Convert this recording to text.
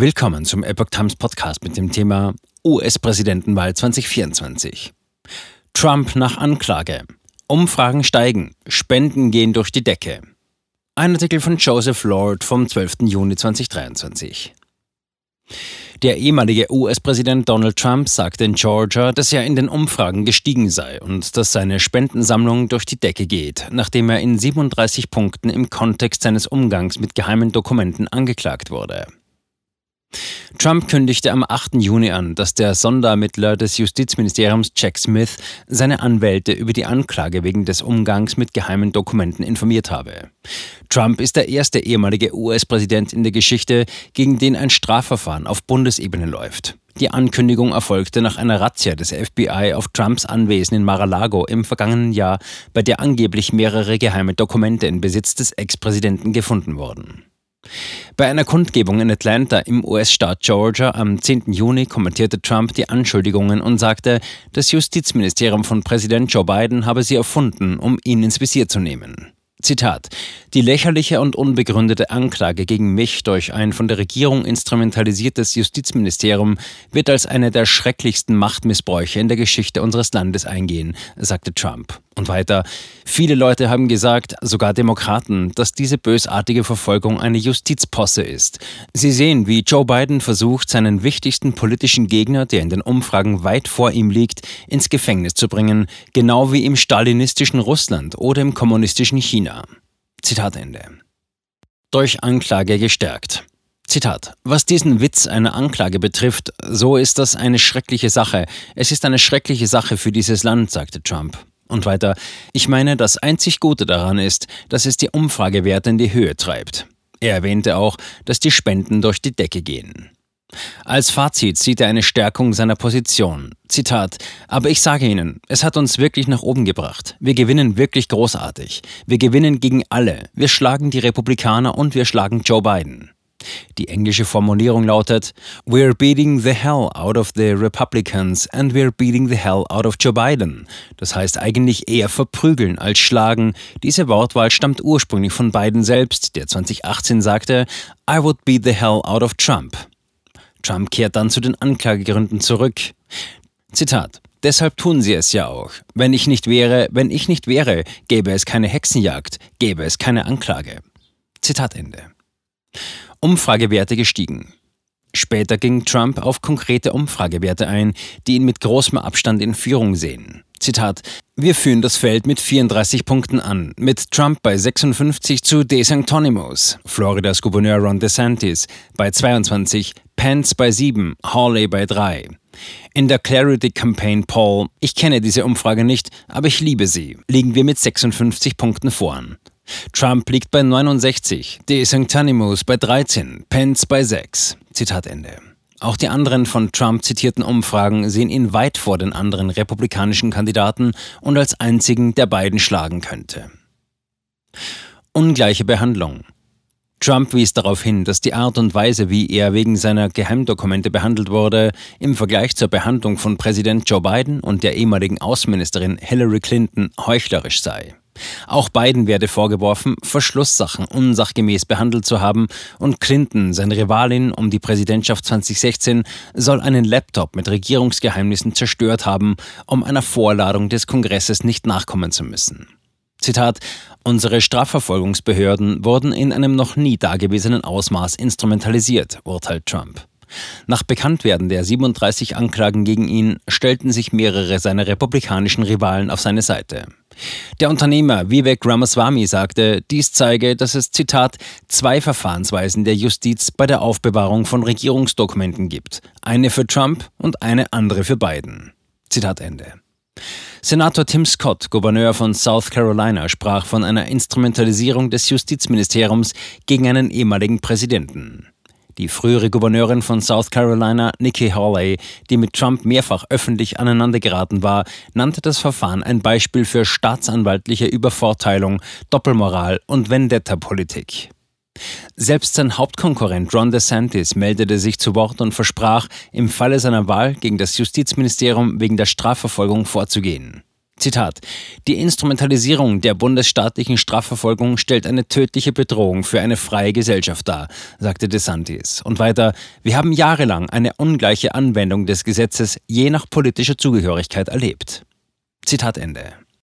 Willkommen zum Epoch Times Podcast mit dem Thema US-Präsidentenwahl 2024. Trump nach Anklage. Umfragen steigen, Spenden gehen durch die Decke. Ein Artikel von Joseph Lord vom 12. Juni 2023. Der ehemalige US-Präsident Donald Trump sagte in Georgia, dass er in den Umfragen gestiegen sei und dass seine Spendensammlung durch die Decke geht, nachdem er in 37 Punkten im Kontext seines Umgangs mit geheimen Dokumenten angeklagt wurde. Trump kündigte am 8. Juni an, dass der Sonderermittler des Justizministeriums Jack Smith seine Anwälte über die Anklage wegen des Umgangs mit geheimen Dokumenten informiert habe. Trump ist der erste ehemalige US-Präsident in der Geschichte, gegen den ein Strafverfahren auf Bundesebene läuft. Die Ankündigung erfolgte nach einer Razzia des FBI auf Trumps Anwesen in Mar-a-Lago im vergangenen Jahr, bei der angeblich mehrere geheime Dokumente in Besitz des Ex-Präsidenten gefunden wurden. Bei einer Kundgebung in Atlanta im US-Staat Georgia am 10. Juni kommentierte Trump die Anschuldigungen und sagte, das Justizministerium von Präsident Joe Biden habe sie erfunden, um ihn ins Visier zu nehmen. Zitat: Die lächerliche und unbegründete Anklage gegen mich durch ein von der Regierung instrumentalisiertes Justizministerium wird als eine der schrecklichsten Machtmissbräuche in der Geschichte unseres Landes eingehen, sagte Trump. Und weiter, viele Leute haben gesagt, sogar Demokraten, dass diese bösartige Verfolgung eine Justizposse ist. Sie sehen, wie Joe Biden versucht, seinen wichtigsten politischen Gegner, der in den Umfragen weit vor ihm liegt, ins Gefängnis zu bringen, genau wie im stalinistischen Russland oder im kommunistischen China. Zitat Ende. Durch Anklage gestärkt. Zitat. Was diesen Witz einer Anklage betrifft, so ist das eine schreckliche Sache. Es ist eine schreckliche Sache für dieses Land, sagte Trump. Und weiter, ich meine, das einzig Gute daran ist, dass es die Umfragewerte in die Höhe treibt. Er erwähnte auch, dass die Spenden durch die Decke gehen. Als Fazit sieht er eine Stärkung seiner Position. Zitat, aber ich sage Ihnen, es hat uns wirklich nach oben gebracht. Wir gewinnen wirklich großartig. Wir gewinnen gegen alle. Wir schlagen die Republikaner und wir schlagen Joe Biden. Die englische Formulierung lautet We're beating the hell out of the Republicans and we're beating the hell out of Joe Biden. Das heißt eigentlich eher verprügeln als schlagen. Diese Wortwahl stammt ursprünglich von Biden selbst, der 2018 sagte I would beat the hell out of Trump. Trump kehrt dann zu den Anklagegründen zurück. Zitat Deshalb tun sie es ja auch. Wenn ich nicht wäre, wenn ich nicht wäre, gäbe es keine Hexenjagd, gäbe es keine Anklage. Zitat Ende. Umfragewerte gestiegen. Später ging Trump auf konkrete Umfragewerte ein, die ihn mit großem Abstand in Führung sehen. Zitat: Wir führen das Feld mit 34 Punkten an, mit Trump bei 56 zu DeSantonimos, Floridas Gouverneur Ron DeSantis bei 22, Pence bei 7, Hawley bei 3. In der Clarity Campaign Poll, ich kenne diese Umfrage nicht, aber ich liebe sie, liegen wir mit 56 Punkten vorn. Trump liegt bei 69, De Sanctanimus bei 13, Pence bei 6. Zitat Ende. Auch die anderen von Trump zitierten Umfragen sehen ihn weit vor den anderen republikanischen Kandidaten und als einzigen, der beiden schlagen könnte. Ungleiche Behandlung. Trump wies darauf hin, dass die Art und Weise, wie er wegen seiner Geheimdokumente behandelt wurde, im Vergleich zur Behandlung von Präsident Joe Biden und der ehemaligen Außenministerin Hillary Clinton heuchlerisch sei. Auch Biden werde vorgeworfen, Verschlusssachen unsachgemäß behandelt zu haben und Clinton, seine Rivalin um die Präsidentschaft 2016, soll einen Laptop mit Regierungsgeheimnissen zerstört haben, um einer Vorladung des Kongresses nicht nachkommen zu müssen. Zitat Unsere Strafverfolgungsbehörden wurden in einem noch nie dagewesenen Ausmaß instrumentalisiert, urteilt Trump. Nach Bekanntwerden der 37 Anklagen gegen ihn stellten sich mehrere seiner republikanischen Rivalen auf seine Seite. Der Unternehmer Vivek Ramaswamy sagte, dies zeige, dass es, Zitat, zwei Verfahrensweisen der Justiz bei der Aufbewahrung von Regierungsdokumenten gibt. Eine für Trump und eine andere für Biden. Zitat Ende. Senator Tim Scott, Gouverneur von South Carolina, sprach von einer Instrumentalisierung des Justizministeriums gegen einen ehemaligen Präsidenten. Die frühere Gouverneurin von South Carolina, Nikki Haley, die mit Trump mehrfach öffentlich aneinandergeraten war, nannte das Verfahren ein Beispiel für staatsanwaltliche Übervorteilung, Doppelmoral und Vendetta-Politik. Selbst sein Hauptkonkurrent Ron DeSantis meldete sich zu Wort und versprach, im Falle seiner Wahl gegen das Justizministerium wegen der Strafverfolgung vorzugehen. Zitat: Die Instrumentalisierung der bundesstaatlichen Strafverfolgung stellt eine tödliche Bedrohung für eine freie Gesellschaft dar, sagte DeSantis. Und weiter: Wir haben jahrelang eine ungleiche Anwendung des Gesetzes je nach politischer Zugehörigkeit erlebt. Zitat Ende.